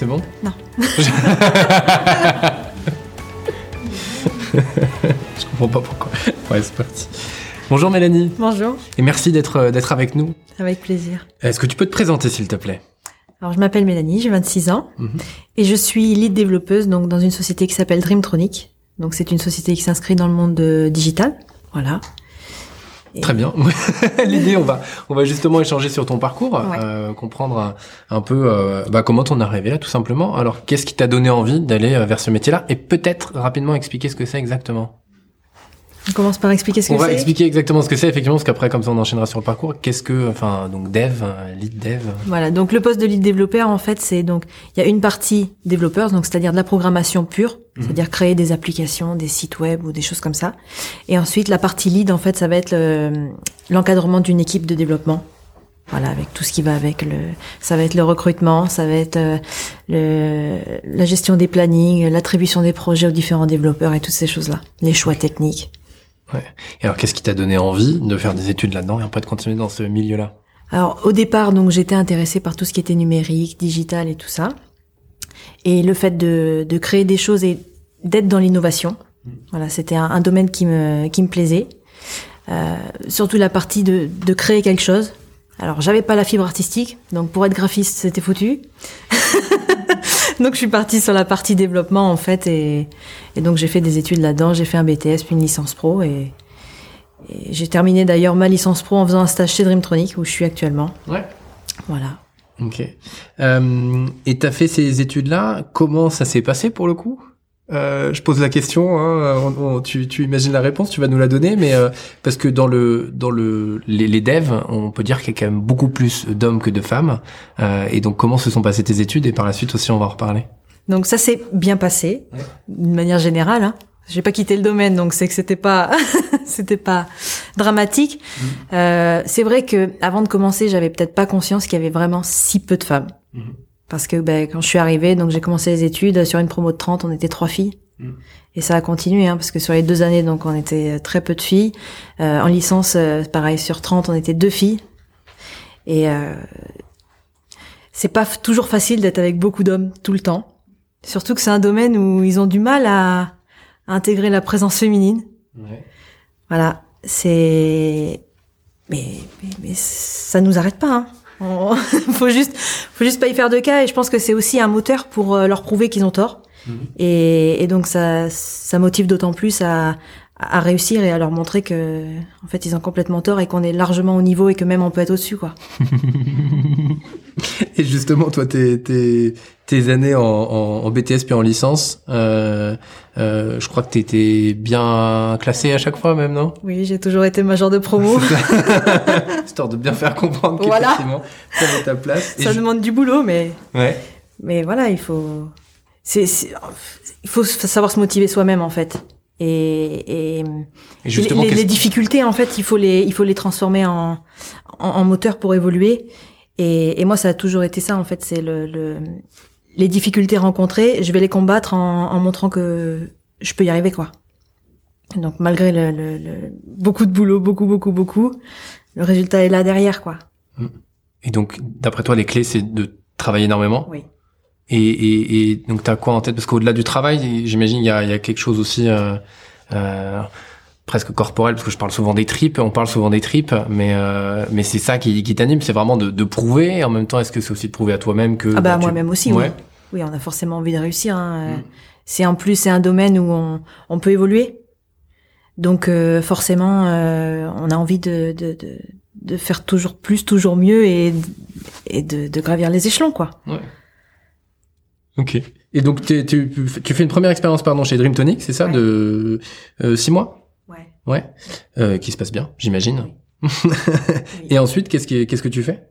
C'est bon? Non. Je comprends pas pourquoi. Ouais, c'est parti. Bonjour Mélanie. Bonjour. Et merci d'être euh, d'être avec nous. Avec plaisir. Est-ce que tu peux te présenter s'il te plaît? Alors, je m'appelle Mélanie, j'ai 26 ans. Mhm. Et je suis lead développeuse donc, dans une société qui s'appelle Dreamtronic. Donc, c'est une société qui s'inscrit dans le monde euh, digital. Voilà. Et- Très bien. L'idée, on va, on va justement échanger sur ton parcours, Ouais. euh, comprendre un, un peu euh, bah, comment t'en es arrivé là, tout simplement. Alors, qu'est-ce qui t'a donné envie d'aller euh, vers ce métier-là? Et peut-être rapidement expliquer ce que c'est exactement. On commence par expliquer ce on que va c'est. expliquer exactement ce que c'est, effectivement, parce qu'après, comme ça, on enchaînera sur le parcours. Qu'est-ce que, enfin, donc dev, lead dev? Voilà. Donc, le poste de lead développeur, en fait, c'est donc, il y a une partie développeur, donc, c'est-à-dire de la programmation pure. Mhm. C'est-à-dire créer des applications, des sites web ou des choses comme ça. Et ensuite, la partie lead, en fait, ça va être le- l'encadrement d'une équipe de développement. Voilà, avec tout ce qui va avec le, ça va être le recrutement, ça va être euh, le, la gestion des plannings, l'attribution des projets aux différents développeurs et toutes ces choses-là, les choix techniques. Et alors, qu'est-ce qui t'a donné envie de faire des études là-dedans? Et après de continuer dans ce milieu-là Alors au départ, donc j'étais intéressée par tout ce qui était numérique, digital et tout ça, et le fait de, de créer des choses et d'être dans l'innovation. Voilà, c'était un, domaine qui me qui me plaisait. Euh, surtout la partie de, de créer quelque chose. Alors j'avais pas la fibre artistique, donc pour être graphiste c'était foutu. donc je suis partie sur la partie développement en fait et, et donc j'ai fait des études là-dedans. J'ai fait un BTS puis une licence pro et, et j'ai terminé d'ailleurs ma licence pro en faisant un stage chez Dreamtronic où je suis actuellement. Ouais. Voilà. Ok. Euh, et t'as fait ces études-là, comment ça s'est passé pour le coup? Euh, Je pose la question, hein, on- on- tu, tu imagines la réponse, tu vas nous la donner, mais euh, parce que dans le dans le les, les devs, on peut dire qu'il y a quand même beaucoup plus d'hommes que de femmes. Euh, et donc comment se sont passées tes études et par la suite aussi on va en reparler. Donc ça s'est bien passé, d'une manière générale. Hein. J'ai pas quitté le domaine, donc c'est que c'était pas, c'était pas dramatique. Euh, c'est vrai que avant de commencer, j'avais peut-être pas conscience qu'il y avait vraiment si peu de femmes. Mhm. Parce que ben, quand je suis arrivée, donc j'ai commencé les études sur une promo de 30, on était trois filles. Mhm. Et ça a continué, hein, parce que sur les deux années, donc on était très peu de filles. Euh, en licence, euh, pareil, sur 30, on était deux filles. Et euh, c'est pas toujours facile d'être avec beaucoup d'hommes tout le temps. Surtout que c'est un domaine où ils ont du mal à, à intégrer la présence féminine. Voilà, c'est mais, mais mais ça nous arrête pas. Hein. On- faut juste faut juste pas y faire de cas et je pense que c'est aussi un moteur pour euh, leur prouver qu'ils ont tort. Mhm. Et, et donc ça ça motive d'autant plus à à réussir et à leur montrer que en fait ils ont complètement tort et qu'on est largement au niveau et que même on peut être au-dessus quoi. Et justement, toi, tes, tes, tes années en, en, en BTS puis en licence, euh, euh, je crois que t'étais bien classé à chaque fois même, non? Oui, j'ai toujours été major de promo. Histoire de bien faire comprendre Voilà. qu'effectivement, t'avais ta place. Et ça ju- demande du boulot mais Ouais. Mais voilà, il faut, c'est, il faut savoir se motiver soi-même en fait. Et, et, Et justement, les, difficultés en fait, il faut les, il faut les transformer en, en, en moteur pour évoluer. Et, et moi, ça a toujours été ça en fait. C'est le, le, les difficultés rencontrées, je vais les combattre en, en montrant que je peux y arriver quoi. Donc malgré le, le, le- beaucoup de boulot, beaucoup, beaucoup, beaucoup, le résultat est là derrière quoi. Et donc, d'après toi, les clés, c'est de travailler énormément. Oui. Et, et, et donc, t'as quoi en tête? Parce qu'au-delà du travail, j'imagine, il y a, y a quelque chose aussi euh, euh, presque corporel, parce que je parle souvent des tripes, on parle souvent des tripes, mais euh, mais c'est ça qui, qui t'anime, c'est vraiment de, de prouver. Et en même temps, est-ce que c'est aussi de prouver à toi-même que Ah bah tu- moi-même aussi, Ouais. oui. Oui, on a forcément envie de réussir. hein. Mm. C'est en plus c'est un domaine où on, on peut évoluer. Donc euh, forcément, euh, on a envie de, de, de, de faire toujours plus, toujours mieux et, et de, de gravir les échelons, quoi. Ok. Et donc, t'es- tu, tu fais une première expérience, pardon, chez Dreamtonic, c'est ça, Ouais. de euh, six mois? Ouais. Euh, qui se passe bien, j'imagine. Et ensuite, qu'est-ce qui, qu'est-ce que tu fais?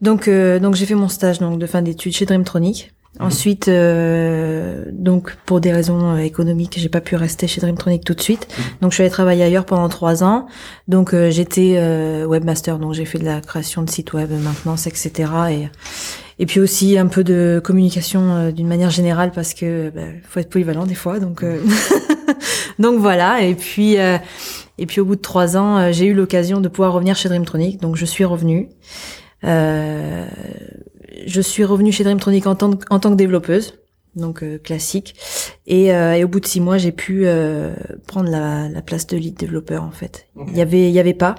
Donc, euh, donc j'ai fait mon stage donc de fin d'études chez Dreamtronic. Ensuite, euh, donc pour des raisons économiques, j'ai pas pu rester chez Dreamtronic tout de suite. Donc je suis allée travailler ailleurs pendant trois ans. Donc euh, j'étais euh, webmaster, donc j'ai fait de la création de sites web, maintenance, etc. Et et puis aussi un peu de communication euh, d'une manière générale parce que bah, faut être polyvalent des fois. Donc euh, donc voilà. Et puis et puis au bout de trois ans, j'ai eu l'occasion de pouvoir revenir chez Dreamtronic. Donc je suis revenue. Euh, je suis revenue chez Dreamtronic en tant que, en tant que développeuse, donc euh, classique. Et, euh, et, au bout de six mois, j'ai pu euh, prendre la, la, place de lead développeur en fait. Il y avait, il y avait pas,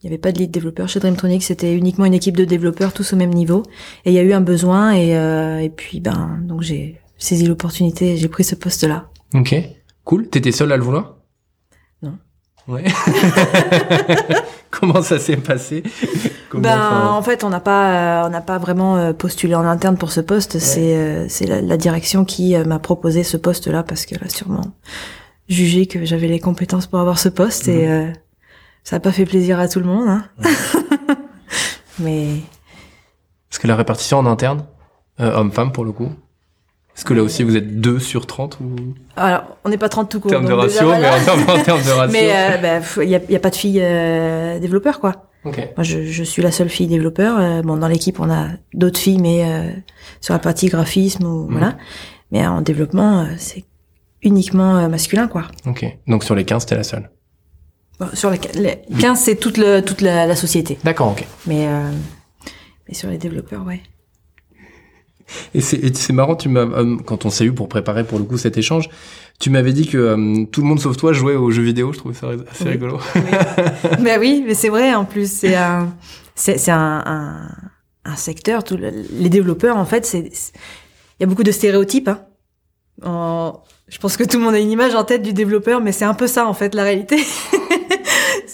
il y avait pas de lead développeur chez Dreamtronic. C'était uniquement une équipe de développeurs tous au même niveau. Et il y a eu un besoin et, et puis ben donc j'ai saisi l'opportunité, j'ai pris ce poste-là. Ok, cool. T'étais seule à le vouloir? Ouais. Comment ça s'est passé? Comment, Ben enfin... en fait, on n'a pas on n'a pas vraiment postulé en interne pour ce poste, ouais. c'est c'est la, la, direction qui m'a proposé ce poste là parce qu'elle a sûrement jugé que j'avais les compétences pour avoir ce poste mmh. et euh, ça n'a pas fait plaisir à tout le monde hein. ouais. Mais parce que la répartition en interne euh, homme-femme pour le coup est-ce que là aussi vous êtes 2 sur 30 ou? Alors, on n'est pas 30 tout court. En termes de ratio, voilà. mais en termes, de ratio. mais il euh, bah, n'y a, y a, pas de filles euh, développeurs, quoi. Okay. Moi, je, je, suis la seule fille développeur. Euh, bon, dans l'équipe, on a d'autres filles, mais euh, sur la partie graphisme, ou, mmh. voilà. Mais en développement, c'est uniquement masculin, quoi. Ok. Donc sur les 15, t'es la seule Sur les, les 15, c'est toute, le, toute la, la société. D'accord, ok. Mais, mais sur les développeurs, ouais. Et c'est marrant, tu m'as euh, quand on s'est eu pour préparer pour le coup cet échange, tu m'avais dit que euh, tout le monde sauf toi jouait aux jeux vidéo. Je trouvais ça assez oui. rigolo. Oui. mais oui, mais c'est vrai. En plus, c'est un, c'est un, un, un, secteur. Tout le, les développeurs, en fait, c'est il y a beaucoup de stéréotypes. Hein. En, je pense que tout le monde a une image en tête du développeur, mais c'est un peu ça en fait la réalité.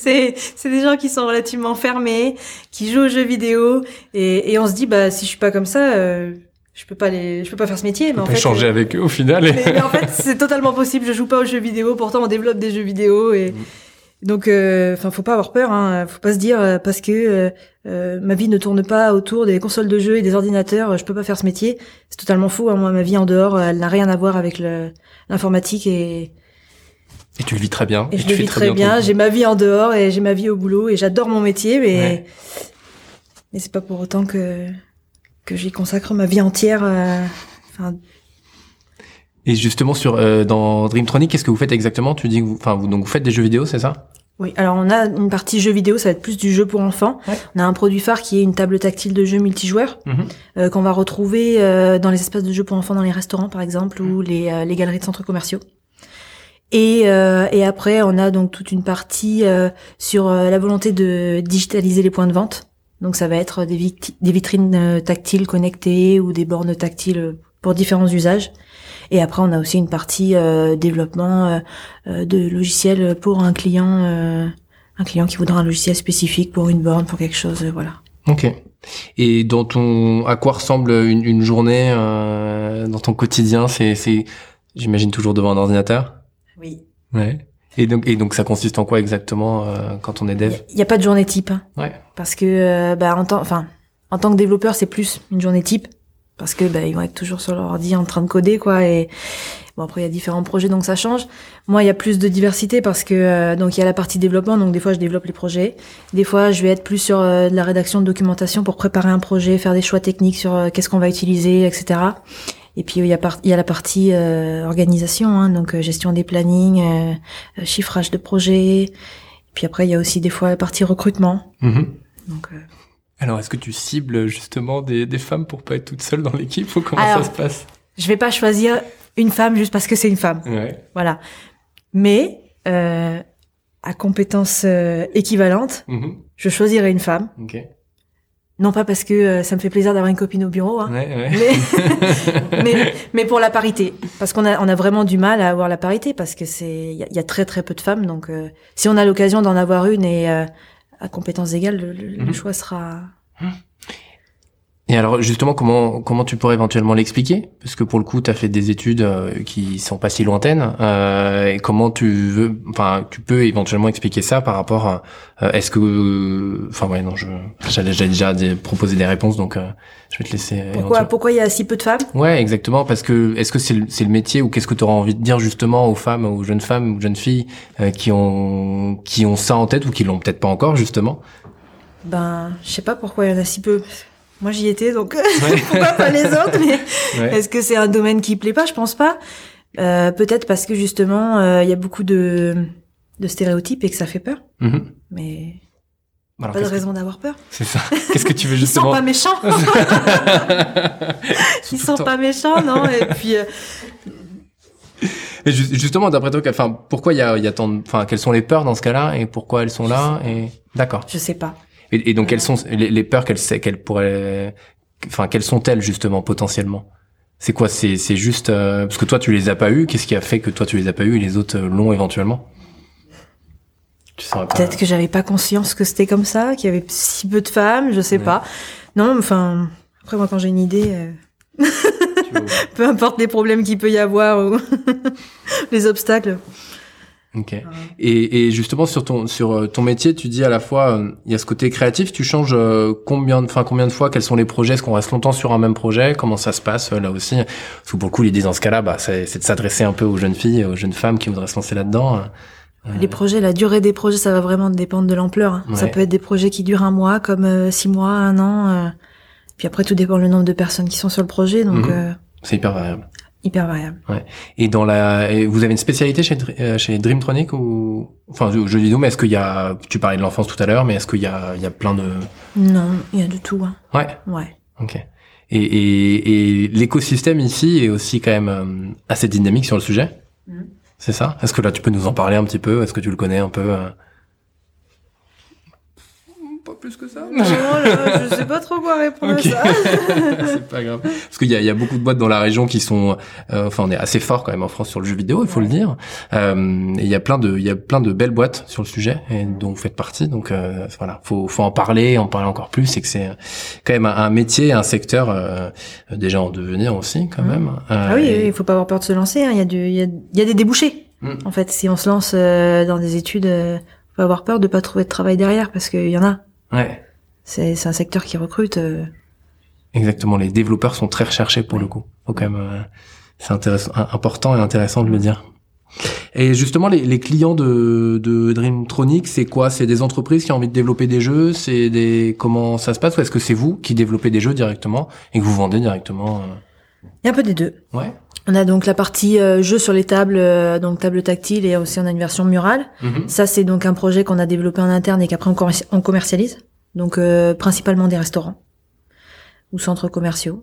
c'est des gens qui sont relativement fermés, qui jouent aux jeux vidéo, et, et on se dit bah si je suis pas comme ça. Euh, je peux pas les, je peux pas faire ce métier, mais en fait. changer euh, avec eux au final. Mais, mais en fait, c'est totalement possible. Je joue pas aux jeux vidéo, pourtant on développe des jeux vidéo et mmh. donc, enfin, euh, faut pas avoir peur. Hein. Faut pas se dire euh, parce que euh, ma vie ne tourne pas autour des consoles de jeux et des ordinateurs, je peux pas faire ce métier. C'est totalement faux. Hein. Moi, ma vie en dehors, elle n'a rien à voir avec l'informatique et. Et tu le vis très bien. Et, et je le vis très, bien. bien. J'ai ma vie en dehors et j'ai ma vie au boulot et j'adore mon métier, mais ouais. mais c'est pas pour autant que que j'y consacre ma vie entière. Euh, et justement sur euh, dans Dreamtronic, qu'est-ce que vous faites exactement? Tu dis que vous, enfin vous donc vous faites des jeux vidéo, c'est ça? Oui, alors on a une partie jeux vidéo, ça va être plus du jeu pour enfants. Ouais. On a un produit phare qui est une table tactile de jeu multijoueur mmh. euh, qu'on va retrouver euh, dans les espaces de jeux pour enfants, dans les restaurants par exemple, mmh. ou les, euh, les galeries de centres commerciaux. Et, euh, et après, on a donc toute une partie sur la volonté de digitaliser les points de vente. Donc ça va être des, vit des vitrines tactiles connectées ou des bornes tactiles pour différents usages. Et après, on a aussi une partie euh, développement euh, de logiciels pour un client, euh, un client qui voudra un logiciel spécifique pour une borne, pour quelque chose, voilà. Ok. Et dans ton, à quoi ressemble une, une journée euh, dans ton quotidien? C'est, j'imagine toujours devant un ordinateur? Oui. Ouais. Et donc, et donc, ça consiste en quoi exactement euh, quand on est dev? Il n'y a pas de journée type. Hein. Ouais. Parce que, euh, bah, en tant, enfin, en tant que développeur, c'est plus une journée type parce que bah, ils vont être toujours sur leur ordi en train de coder, quoi. Et bon, après, il y a différents projets, donc ça change. Moi, il y a plus de diversité parce que euh, donc il y a la partie développement, donc des fois, je développe les projets. Des fois, je vais être plus sur euh, de la rédaction de documentation pour préparer un projet, faire des choix techniques sur euh, qu'est-ce qu'on va utiliser, etc. Et puis il y a, par il y a la partie euh, organisation, hein, donc euh, gestion des plannings, euh, chiffrage de projets. Et puis après il y a aussi des fois la partie recrutement. Mmh. Donc, Alors est-ce que tu cibles justement des, des femmes pour pas être toute seule dans l'équipe ou comment Alors, ça se passe? Je vais pas choisir une femme juste parce que c'est une femme. Ouais. Voilà. Mais à compétences équivalentes, mmh. je choisirai une femme. Okay. Non pas parce que euh, ça me fait plaisir d'avoir une copine au bureau, hein, ouais, ouais. Mais, mais, mais pour la parité, parce qu'on a on a vraiment du mal à avoir la parité parce que c'est il y, y, a très très peu de femmes, donc euh, si on a l'occasion d'en avoir une et euh, à compétences égales, le, le, Mhm. mmh. le, choix sera. Et alors justement, comment comment tu pourrais éventuellement l'expliquer? Parce que pour le coup, tu as fait des études euh, qui sont pas si lointaines. Euh, et comment tu veux, enfin, tu peux éventuellement expliquer ça par rapport à euh, est-ce que, enfin ouais, non, je j'allais déjà proposer des réponses, donc euh, je vais te laisser. Pourquoi pourquoi il y a si peu de femmes? Ouais, exactement, parce que est-ce que c'est le, c'est le métier ou qu'est-ce que tu auras envie de dire justement aux femmes, aux jeunes femmes, aux jeunes filles qui ont qui ont ça en tête ou qui l'ont peut-être pas encore justement? Ben, je sais pas pourquoi il y en a si peu. Moi, j'y étais, donc pourquoi pas les autres Mais est-ce que c'est un domaine qui plaît pas? Je pense pas. Euh, Peut-être parce que justement, euh, il y a beaucoup de, de stéréotypes et que ça fait peur. Mm-hmm. Mais pas de raison d'avoir peur. C'est ça. Qu'est-ce que tu veux justement Ils sont pas méchants. Ils sont pas méchants, non Et puis. Euh... Et justement, d'après toi, enfin, pourquoi il y a, y a tant, enfin, quelles sont les peurs dans ce cas-là et pourquoi elles sont là Et d'accord. Je sais pas. Et, et donc, quelles sont les, les peurs qu'elles qu'elles pourraient, enfin, quelles sont-elles justement potentiellement? C'est quoi? C'est c'est juste euh, parce que toi tu les as pas eues. Qu'est-ce qui a fait que toi tu les as pas eues et les autres euh, l'ont éventuellement? Peut-être que j'avais pas conscience que c'était comme ça, qu'il y avait si peu de femmes, je sais pas. Non, enfin, après moi quand j'ai une idée, euh... peu importe les problèmes qu'il peut y avoir ou les obstacles, Ok. Et, et, justement sur ton sur euh, ton métier, tu dis à la fois euh, il y a ce côté créatif. Tu changes euh, combien de enfin combien de fois Quels sont les projets? Est-ce qu'on reste longtemps sur un même projet? Comment ça se passe là aussi? Parce que pour le coup, l'idée dans ce cas-là, bah, c'est, de s'adresser un peu aux jeunes filles, aux jeunes femmes qui voudraient se lancer là-dedans. Les projets, la durée des projets, ça va vraiment dépendre de l'ampleur. Hein. Ça peut être des projets qui durent un mois, comme six mois, un an. Puis après, tout dépend le nombre de personnes qui sont sur le projet. Donc mhm. c'est hyper variable hyper variable. Ouais. Et dans la, vous avez une spécialité chez euh, chez Dreamtronic ou, enfin, je, dis nous, mais est-ce qu'il y a, tu parlais de l'enfance tout à l'heure, mais est-ce qu'il y a, il y a plein de. Non, il y a de tout. Hein. Ouais. Ouais. Ok. Et, et, et l'écosystème ici est aussi quand même euh, assez dynamique sur le sujet? Mm. C'est ça? Est-ce que là tu peux nous en parler un petit peu? Est-ce que tu le connais un peu euh? Plus que ça. Non, je sais pas trop quoi répondre à ça. c'est pas grave. Parce qu'il y a, il y a beaucoup de boîtes dans la région qui sont, euh, enfin, on est assez fort quand même en France sur le jeu vidéo, il faut le dire. Euh, et il y a plein de, il y a plein de belles boîtes sur le sujet et dont vous faites partie. Donc euh, voilà, faut, faut en parler, en parler encore plus. C'est que c'est quand même un, métier, un secteur euh, déjà en devenir aussi quand même. ah oui, il faut pas avoir peur de se lancer. Hein. Il y a du, il y a, il y a des débouchés. Mm. En fait, si on se lance dans des études, faut avoir peur de pas trouver de travail derrière parce qu'il y en a. Ouais. C'est un secteur qui recrute. Euh. Exactement, les développeurs sont très recherchés pour le coup. Donc quand même, euh, c'est intéressant, important et intéressant de le dire. Et justement, les, les clients de, de Dreamtronic, c'est quoi? C'est des entreprises qui ont envie de développer des jeux? C'est des comment ça se passe? Ou est-ce que c'est vous qui développez des jeux directement et que vous vendez directement euh? Il y a un peu des deux. Ouais. On a donc la partie euh, jeu sur les tables, euh, donc table tactile, et aussi on a une version murale. Mhm. Ça, c'est donc un projet qu'on a développé en interne et qu'après on, commercialise. Donc euh, principalement des restaurants ou centres commerciaux.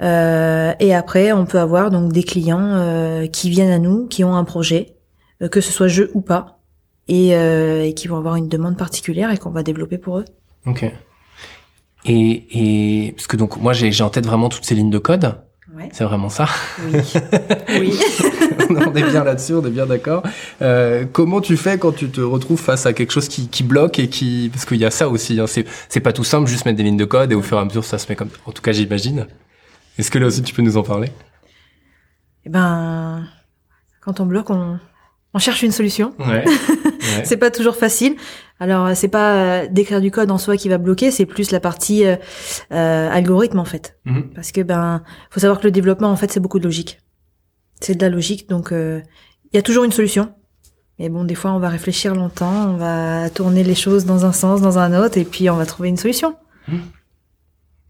et après, on peut avoir donc des clients qui viennent à nous, qui ont un projet, que ce soit jeu ou pas, et, et qui vont avoir une demande particulière et qu'on va développer pour eux. Ok. Et, et parce que donc moi j'ai en tête vraiment toutes ces lignes de code. C'est vraiment ça Oui. oui. on est bien là-dessus, on est bien d'accord. Euh, comment tu fais quand tu te retrouves face à quelque chose qui, qui bloque et qui... Parce qu'il y a ça aussi, hein. c'est, pas tout simple, juste mettre des lignes de code et au fur et à mesure ça se met comme... En tout cas j'imagine. Est-ce que là aussi tu peux nous en parler? Eh ben, quand on bloque, on, on cherche une solution. Ouais. c'est pas toujours facile. Alors c'est pas euh, d'écrire du code en soi qui va bloquer, c'est plus la partie euh, euh algorithme en fait. Mhm. Parce que ben faut savoir que le développement en fait c'est beaucoup de logique. C'est de la logique donc euh, il y a toujours une solution. Mais bon des fois on va réfléchir longtemps, on va tourner les choses dans un sens, dans un autre et puis on va trouver une solution. Mhm.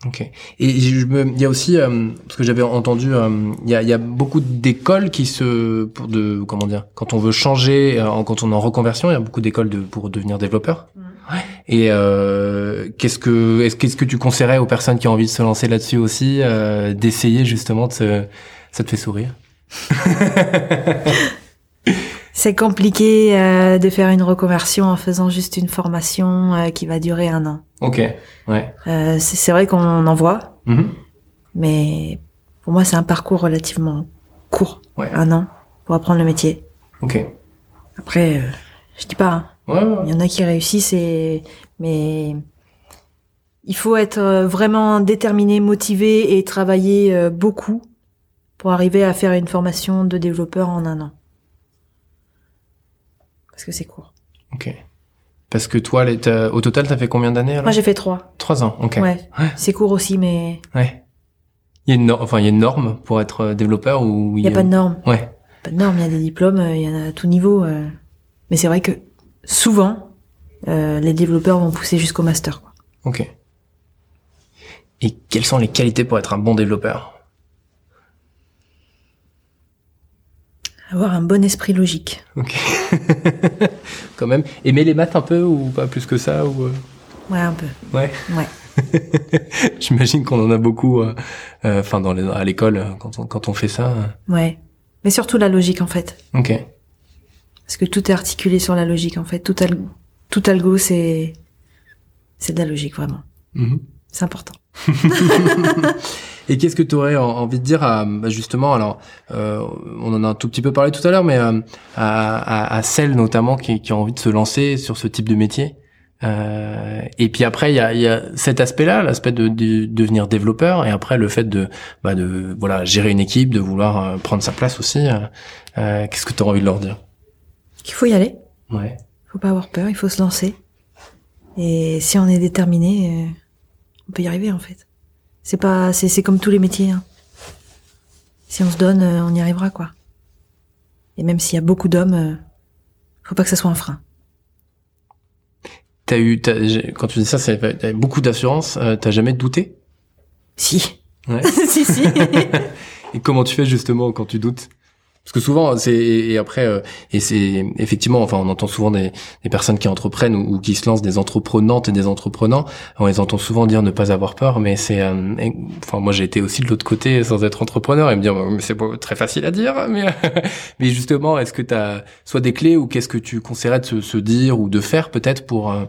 Ok. Et je me, il y a aussi euh, parce que j'avais entendu, euh, il, y a, il y a beaucoup d'écoles qui se pour de comment dire, quand on veut changer, euh, quand on est en reconversion, il y a beaucoup d'écoles de, pour devenir développeur. Ouais. Et qu'est-ce que est-ce qu'est-ce que tu conseillerais aux personnes qui ont envie de se lancer là-dessus aussi, d'essayer justement de se, ça te fait sourire? C'est compliqué euh, de faire une reconversion en faisant juste une formation euh, qui va durer un an. Ok, ouais. Euh, c'est vrai qu'on en voit, mm-hmm. mais pour moi c'est un parcours relativement court, ouais. un an pour apprendre le métier. Ok. Après, euh, je dis pas. Hein. Ouais, Il y en a qui réussissent, et... mais Il faut être euh, vraiment déterminé, motivé et travailler euh, beaucoup pour arriver à faire une formation de développeur en un an. Parce que c'est court. Ok. Parce que toi, au total, t'as fait combien d'années Moi, j'ai fait trois. Trois ans, ok. Ouais. Ouais. C'est court aussi, mais Ouais. Il y a une norme, enfin, il y a une norme pour être euh, développeur ou il n'y a pas de norme. Ouais. Pas de norme, il y a des diplômes, euh, il y en a à tout niveau. euh. Mais c'est vrai que souvent, euh, les développeurs vont pousser jusqu'au master. Quoi. Ok. Et quelles sont les qualités pour être un bon développeur? Avoir un bon esprit logique. Ok. Quand même. Aimer les maths un peu ou pas plus que ça ou euh, Ouais, un peu. Ouais. Ouais. J'imagine qu'on en a beaucoup. euh, euh, Enfin, dans les, à l'école euh, quand on quand on fait ça. euh. Ouais. Mais surtout la logique, en fait. Ok. Parce que tout est articulé sur la logique, en fait. Tout, al tout algo, c'est... C'est de la logique, vraiment. Mhm. C'est important. Et qu'est-ce que tu aurais envie de dire à bah, justement alors euh, on en a un tout petit peu parlé tout à l'heure mais euh, à, à, à celles notamment qui, qui ont envie de se lancer sur ce type de métier euh, et puis après il y a, y a cet aspect-là l'aspect de, de devenir développeur et après le fait de bah, de voilà gérer une équipe de vouloir euh, prendre sa place aussi euh, euh, qu'est-ce que tu as envie de leur dire? Il faut y aller. ouais faut pas avoir peur, il faut se lancer. Et si on est déterminé, euh, on peut y arriver, en fait. C'est pas, c'est, c'est comme tous les métiers. hein. Si on se donne, euh, on y arrivera, quoi. Et même s'il y a beaucoup d'hommes, euh, faut pas que ça soit un frein. t'as eu t'as- quand tu dis ça c'est t'as eu beaucoup d'assurance euh, t'as jamais douté? Si. ouais si, si. Et comment tu fais justement quand tu doutes? Parce que souvent, c'est et après euh, et c'est effectivement, enfin, on entend souvent des, des personnes qui entreprennent ou, qui se lancent, des entreprenantes et des entreprenants. On les entend souvent dire ne pas avoir peur, mais c'est, euh, enfin, moi j'ai été aussi de l'autre côté sans être entrepreneur et me dire, c'est très facile à dire, mais mais justement, est-ce que tu as soit des clés ou qu'est-ce que tu conseillerais de se, se dire ou de faire peut-être pour euh,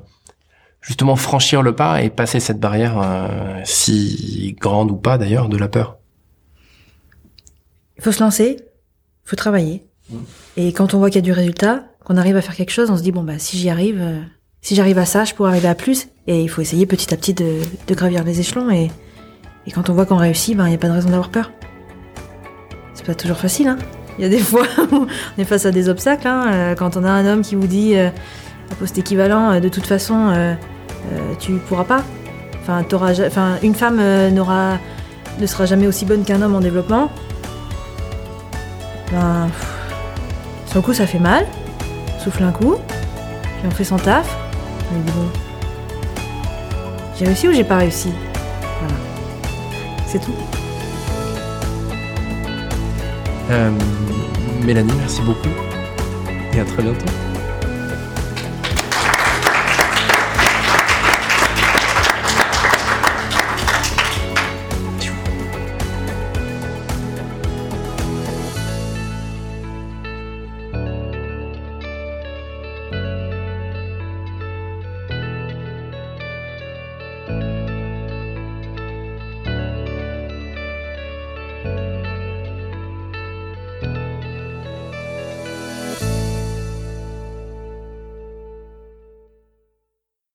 justement franchir le pas et passer cette barrière euh, si grande ou pas d'ailleurs de la peur? Il faut se lancer, faut travailler. Et quand on voit qu'il y a du résultat, qu'on arrive à faire quelque chose, on se dit bon bah si j'y arrive, euh, si j'arrive à ça, je pourrais arriver à plus. Et il faut essayer petit à petit de, gravir les échelons. Et, quand on voit qu'on réussit, ben il y a pas de raison d'avoir peur. C'est pas toujours facile. Hein. Il y a des fois où on est face à des obstacles. Hein. Euh, Quand on a un homme qui vous dit euh, à poste équivalent, euh, de toute façon, euh, euh, tu pourras pas. Enfin, une femme euh, n'aura, ne sera jamais aussi bonne qu'un homme en développement. Ben, coup, ça fait mal. Souffle un coup, puis on fait son taf. J'ai réussi ou j'ai pas réussi? Voilà. C'est tout. Euh, Mélanie, merci beaucoup et à très bientôt.